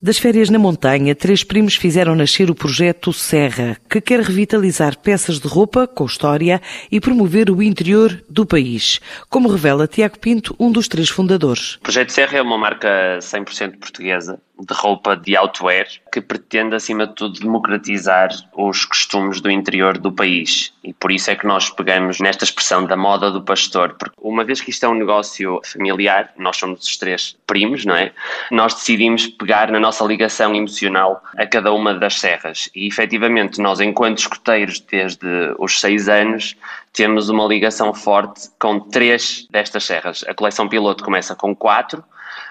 Das férias na montanha, três primos fizeram nascer o projeto Serra, que quer revitalizar peças de roupa com história e promover o interior do país, como revela Tiago Pinto, um dos três fundadores. O projeto Serra é uma marca 100% portuguesa de roupa de outwear que pretende, acima de tudo, democratizar os costumes do interior do país. E por isso é que nós pegamos nesta expressão da moda do pastor, porque uma vez que isto é um negócio familiar, nós somos os três primos, não é? Nós decidimos pegar na nossa ligação emocional a cada uma das serras. E efetivamente, nós, enquanto escuteiros, desde os seis anos, temos uma ligação forte com três destas serras. A coleção piloto começa com quatro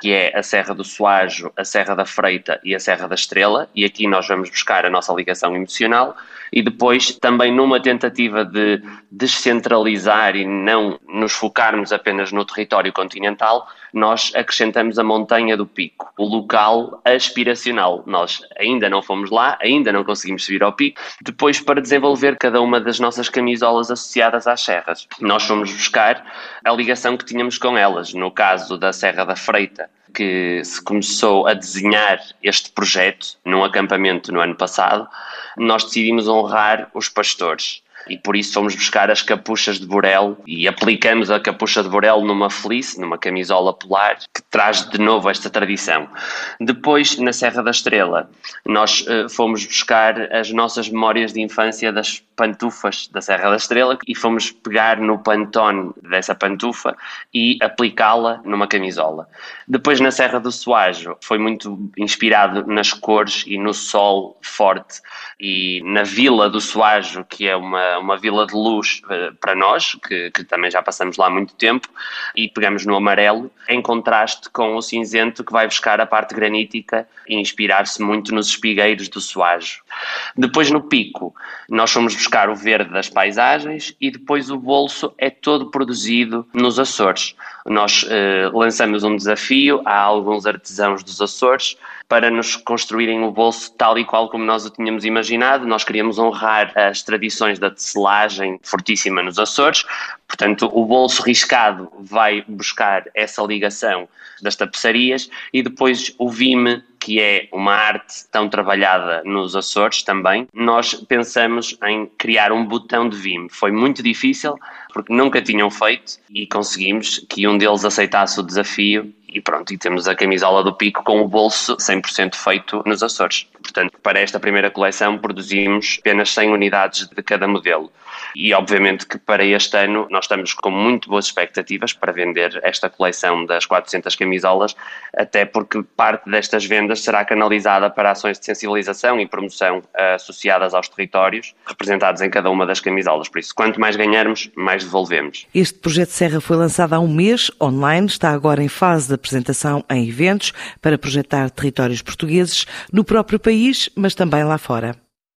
que é a Serra do Soajo, a Serra da Freita e a Serra da Estrela, e aqui nós vamos buscar a nossa ligação emocional, e depois também numa tentativa de descentralizar e não nos focarmos apenas no território continental, nós acrescentamos a montanha do pico, o local aspiracional. Nós ainda não fomos lá, ainda não conseguimos subir ao pico, depois para desenvolver cada uma das nossas camisolas associadas às serras. Nós fomos buscar a ligação que tínhamos com elas, no caso da Serra da Freita, que se começou a desenhar este projeto num acampamento no ano passado, nós decidimos honrar os pastores e por isso fomos buscar as capuchas de Borel e aplicamos a capucha de Borel numa fleece, numa camisola polar, que traz de novo esta tradição. Depois, na Serra da Estrela, nós uh, fomos buscar as nossas memórias de infância das pantufas da Serra da Estrela e fomos pegar no pantone dessa pantufa e aplicá-la numa camisola. Depois, na Serra do Soajo, foi muito inspirado nas cores e no sol forte e na Vila do Soajo, que é uma uma, vila de luz uh, para nós, que, que, também já passamos lá há muito tempo, e pegamos no amarelo, em contraste com o cinzento que vai buscar a parte granítica e inspirar-se muito nos espigueiros do Soajo. Depois no pico, nós fomos buscar o verde das paisagens e depois o bolso é todo produzido nos Açores. Nós uh, lançamos um desafio a alguns artesãos dos Açores para nos construírem o bolso tal e qual como nós o tínhamos imaginado. Nós queríamos honrar as tradições da tecelagem fortíssima nos Açores, portanto, o bolso riscado vai buscar essa ligação das tapeçarias e depois o vime que é uma arte tão trabalhada nos Açores também, nós pensamos em criar um botão de Vime. Foi muito difícil, porque nunca tinham feito e conseguimos que um deles aceitasse o desafio e pronto, e temos a camisola do Pico com o bolso 100% feito nos Açores. Portanto, para esta primeira coleção produzimos apenas 100 unidades de cada modelo. E obviamente que para este ano nós estamos com muito boas expectativas para vender esta coleção das 400 camisolas, até porque parte destas vendas será canalizada para ações de sensibilização e promoção associadas aos territórios representados em cada uma das camisolas. Por isso, quanto mais ganharmos, mais devolvemos. Este projeto Serra foi lançado há um mês, online, está agora em fase de apresentação em eventos para projetar territórios portugueses no próprio país, mas também lá fora.